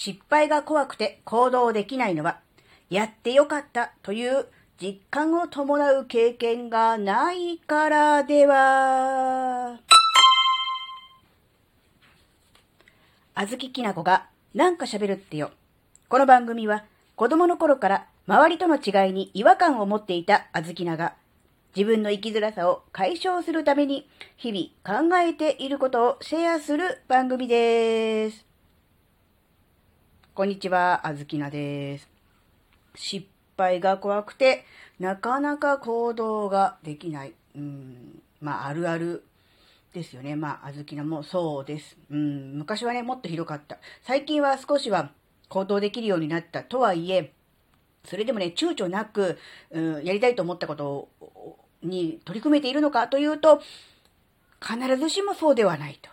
失敗が怖くて行動できないのは、やってよかったという実感を伴う経験がないからでは。あずききなこがなんか喋るってよ。この番組は子供の頃から周りとの違いに違和感を持っていたあずきなが自分の生きづらさを解消するために日々考えていることをシェアする番組です。こんにちは、あずきなです。失敗が怖くてなかなか行動ができない。うん、まああるあるですよね。まあ、あずきなもそうです。うん、昔はね、もっとひどかった。最近は少しは行動できるようになったとはいえ、それでもね、躊躇なく、うん、やりたいと思ったことに取り組めているのかというと、必ずしもそうではないと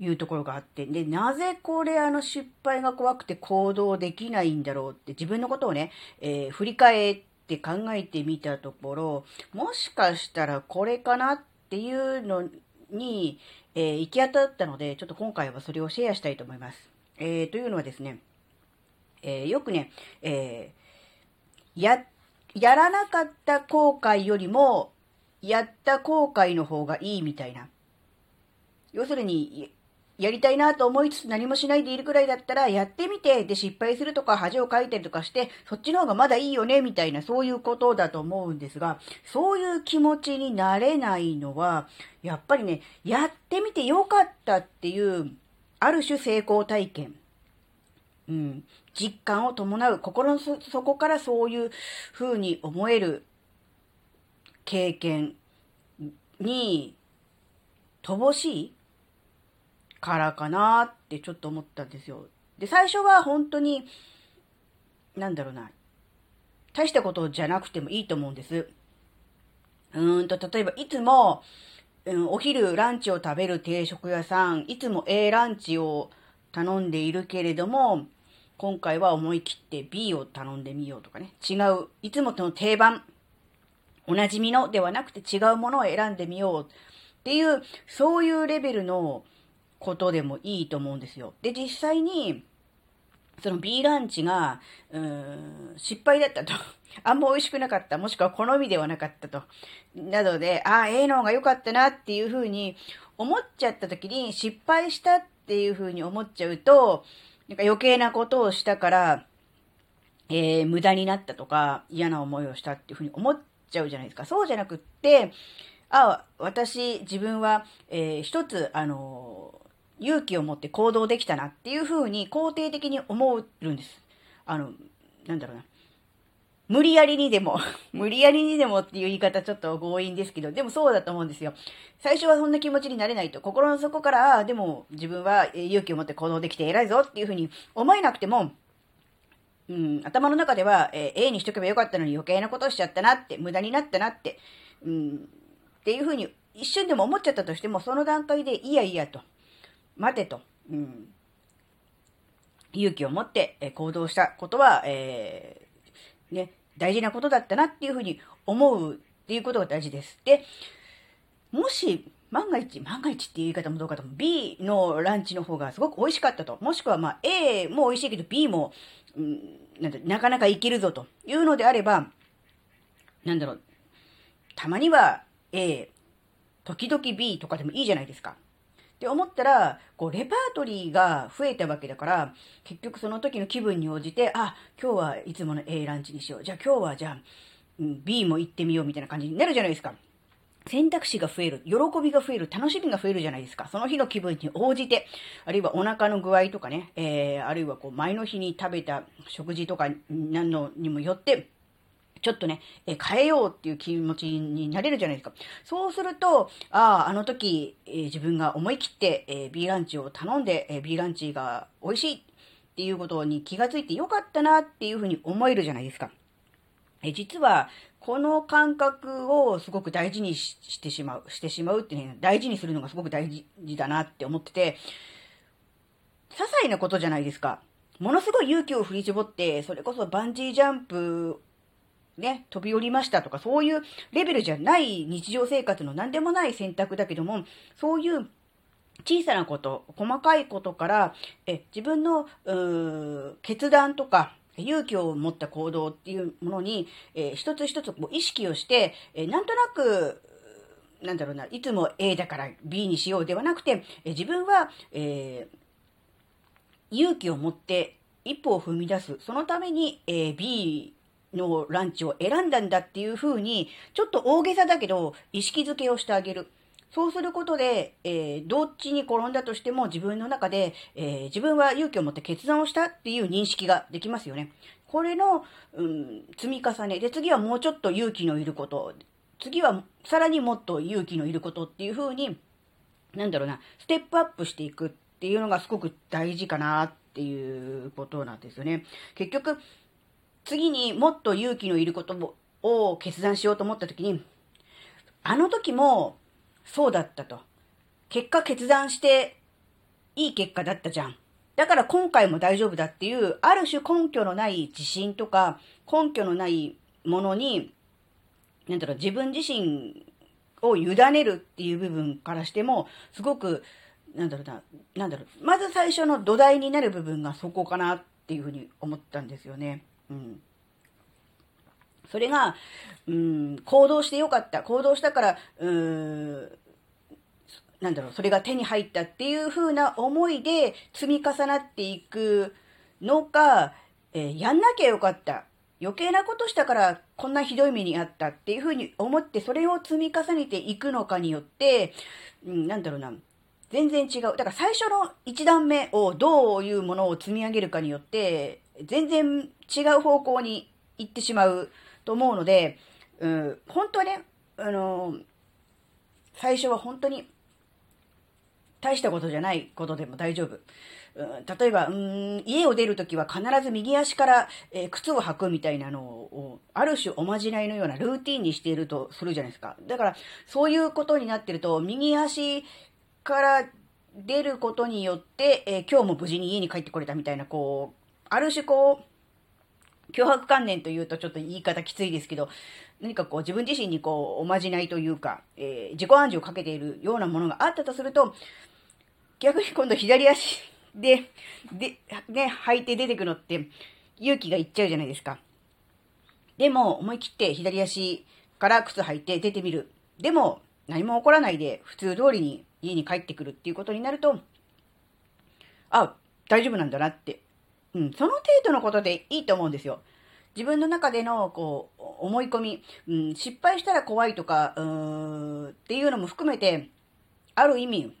いうところがあって、で、なぜこれあの失敗が怖くて行動できないんだろうって自分のことをね、えー、振り返って考えてみたところ、もしかしたらこれかなっていうのに、えー、行き当たったので、ちょっと今回はそれをシェアしたいと思います。えー、というのはですね、えー、よくね、えー、や、やらなかった後悔よりも、やった後悔の方がいいみたいな。要するに、やりたいなと思いつつ何もしないでいるくらいだったら、やってみて、で失敗するとか恥をかいたりとかして、そっちの方がまだいいよね、みたいな、そういうことだと思うんですが、そういう気持ちになれないのは、やっぱりね、やってみてよかったっていう、ある種成功体験。うん。実感を伴う、心の底からそういう風に思える経験に乏しいからかなってちょっと思ったんですよ。で、最初は本当に、なんだろうな、大したことじゃなくてもいいと思うんです。うーんと、例えばいつも、うん、お昼ランチを食べる定食屋さん、いつも A ランチを頼んでいるけれども、今回は思い切って B を頼んでみようとかね。違う、いつもとの定番、おなじみのではなくて違うものを選んでみようっていう、そういうレベルのことでもいいと思うんですよ。で、実際に、その B ランチが、うーん、失敗だったと。あんま美味しくなかった。もしくは好みではなかったと。なので、ああ、ええの方が良かったなっていうふうに思っちゃった時に失敗したっていうふうに思っちゃうと、なんか余計なことをしたから、えー、無駄になったとか嫌な思いをしたっていうふうに思っちゃうじゃないですか。そうじゃなくって、ああ、私、自分は、えー、一つ、あの勇気を持って行動できたなっていうふうに肯定的に思うんです。あの、なんだろうな。無理やりにでも 無理やりにでもっていう言い方ちょっと強引ですけど、でもそうだと思うんですよ。最初はそんな気持ちになれないと、心の底から、でも自分は勇気を持って行動できて偉いぞっていうふうに思えなくても、うん、頭の中では、えー、A にしとけばよかったのに余計なことをしちゃったなって、無駄になったなって、うん、っていうふうに一瞬でも思っちゃったとしても、その段階でいやいやと。待てと、うん、勇気を持って行動したことは、えー、ね、大事なことだったなっていうふうに思うっていうことが大事です。で、もし、万が一、万が一っていう言い方もどうかとも、B のランチの方がすごく美味しかったと。もしくは、まあ、A も美味しいけど B も、うん、なんなかなかいけるぞというのであれば、なんだろう、たまには A、時々 B とかでもいいじゃないですか。って思ったら、こう、レパートリーが増えたわけだから、結局その時の気分に応じて、あ、今日はいつもの A ランチにしよう。じゃあ今日はじゃあ、ん、B も行ってみようみたいな感じになるじゃないですか。選択肢が増える、喜びが増える、楽しみが増えるじゃないですか。その日の気分に応じて、あるいはお腹の具合とかね、えー、あるいはこう前の日に食べた食事とか何のにもよって、ちょっとね、え変えようっていう気持ちになれるじゃないですか。そうすると、ああ、あの時、えー、自分が思い切って、えー、B ランチを頼んで、えー、B ランチが美味しいっていうことに気がついてよかったなっていうふうに思えるじゃないですか。え実は、この感覚をすごく大事にしてしまう、してしまうってね、大事にするのがすごく大事だなって思ってて、些細なことじゃないですか。ものすごい勇気を振り絞って、それこそバンジージャンプね、飛び降りましたとか、そういうレベルじゃない日常生活の何でもない選択だけども、そういう小さなこと、細かいことから、え自分の決断とか、勇気を持った行動っていうものに、えー一つ一つこう意識をして、えーなんとなく、なんだろうな、いつも A だから B にしようではなくて、え自分は、えー勇気を持って一歩を踏み出す。そのために、えー B のランチを選んだんだっていう風に、ちょっと大げさだけど、意識づけをしてあげる。そうすることで、えーどっちに転んだとしても自分の中で、えー自分は勇気を持って決断をしたっていう認識ができますよね。これの、うん、積み重ね。で、次はもうちょっと勇気のいること。次はさらにもっと勇気のいることっていう風に、なんだろうな、ステップアップしていくっていうのがすごく大事かなっていうことなんですよね。結局、次にもっと勇気のいることを決断しようと思った時に、あの時もそうだったと。結果決断していい結果だったじゃん。だから今回も大丈夫だっていう、ある種根拠のない自信とか、根拠のないものに、なんだろう、自分自身を委ねるっていう部分からしても、すごく、なんだろうな、なんだろう、まず最初の土台になる部分がそこかなっていうふうに思ったんですよね。それが、うん、行動してよかった。行動したから、うん、なんだろう、それが手に入ったっていう風な思いで積み重なっていくのか、えーやんなきゃよかった。余計なことしたからこんなひどい目にあったっていう風に思ってそれを積み重ねていくのかによって、うん、なんだろうな、全然違う。だから最初の一段目をどういうものを積み上げるかによって、全然違う方向に行ってしまうと思うので、うん、本当はね、あの最初は本当に大したことじゃないことでも大丈夫。例えば、うん、家を出るときは必ず右足から、えー靴を履くみたいなのを、ある種おまじないのようなルーティンにしているとするじゃないですか。だから、そういうことになってると、右足から出ることによって、えー今日も無事に家に帰ってこれたみたいな、こう、ある種こう、脅迫観念というとちょっと言い方きついですけど、何かこう自分自身にこうおまじないというか、えー自己暗示をかけているようなものがあったとすると、逆に今度左足で、で、ね、履いて出てくのって勇気がいっちゃうじゃないですか。でも思い切って左足から靴履いて出てみる。でも何も起こらないで普通通りに家に帰ってくるっていうことになると、あ、大丈夫なんだなって。うん、その程度のことでいいと思うんですよ。自分の中での、こう、思い込み、うん、失敗したら怖いとか、うーん、っていうのも含めて、ある意味、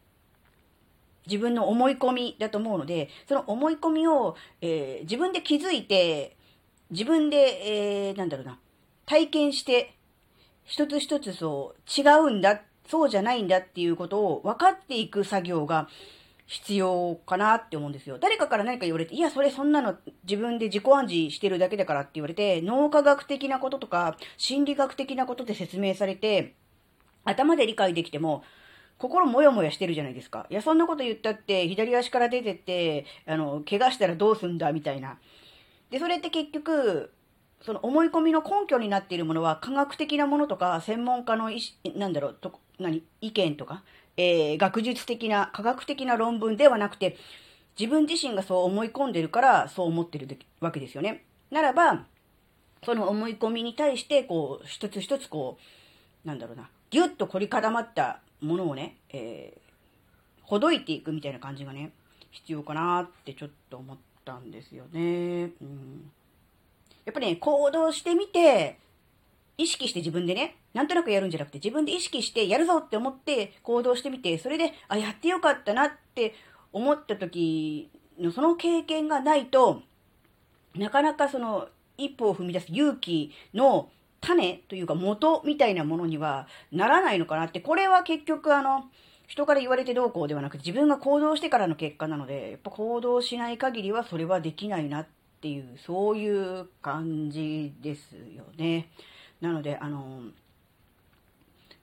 自分の思い込みだと思うので、その思い込みを、えー自分で気づいて、自分で、えーなんだろうな、体験して、一つ一つそう、違うんだ、そうじゃないんだっていうことを分かっていく作業が必要かなって思うんですよ。誰かから何か言われて、いや、それそんなの自分で自己暗示してるだけだからって言われて、脳科学的なこととか、心理学的なことで説明されて、頭で理解できても、心もやもやしてるじゃないですか。いや、そんなこと言ったって、左足から出てって、あの、怪我したらどうすんだ、みたいな。で、それって結局、その思い込みの根拠になっているものは科学的なものとか、専門家の意思、なんだろう、と何意見とか、えー学術的な、科学的な論文ではなくて、自分自身がそう思い込んでるから、そう思ってるわけですよね。ならば、その思い込みに対して、こう、一つ一つこう、なんだろうな、ぎゅっと凝り固まったものをね、えーほどいていくみたいな感じがね、必要かなってちょっと思ったんですよね。うん。やっぱりね、行動してみて、意識して自分でね、なんとなくやるんじゃなくて、自分で意識してやるぞって思って行動してみて、それで、あ、やってよかったなって思った時のその経験がないと、なかなかその一歩を踏み出す勇気の種というか元みたいなものにはならないのかなって、これは結局あの、人から言われてどうこうではなく自分が行動してからの結果なので、やっぱ行動しない限りはそれはできないなっていう、そういう感じですよね。なので、あの、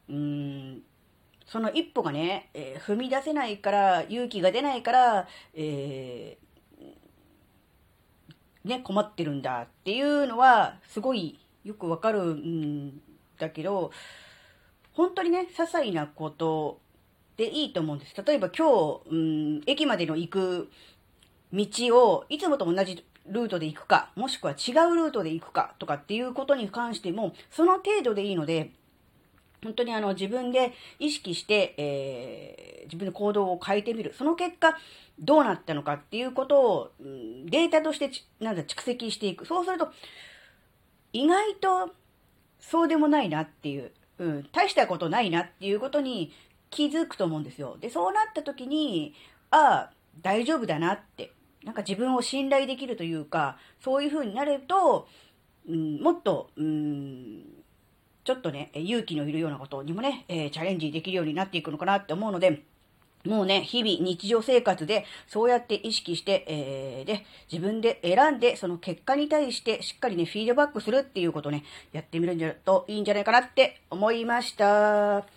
うーん、その一歩がね、えー踏み出せないから、勇気が出ないから、えーね、困ってるんだっていうのは、すごいよくわかるんだけど、本当にね、些細なことでいいと思うんです。例えば今日、うん、駅までの行く道をいつもと同じルートで行くか、もしくは違うルートで行くかとかっていうことに関しても、その程度でいいので、本当にあの自分で意識して、えー、自分の行動を変えてみる。その結果、どうなったのかっていうことを、データとしてなんだ蓄積していく。そうすると、意外とそうでもないなっていう、うん、大したことないなっていうことに気づくと思うんですよ。で、そうなった時に、ああ、大丈夫だなって、なんか自分を信頼できるというか、そういう風になると、うん、もっと、うん、ちょっとね、勇気のいるようなことにもね、えー、チャレンジできるようになっていくのかなって思うので、もうね、日々日常生活でそうやって意識して、えー、で、自分で選んで、その結果に対してしっかりね、フィードバックするっていうことね、やってみるんじゃといいんじゃないかなって思いました。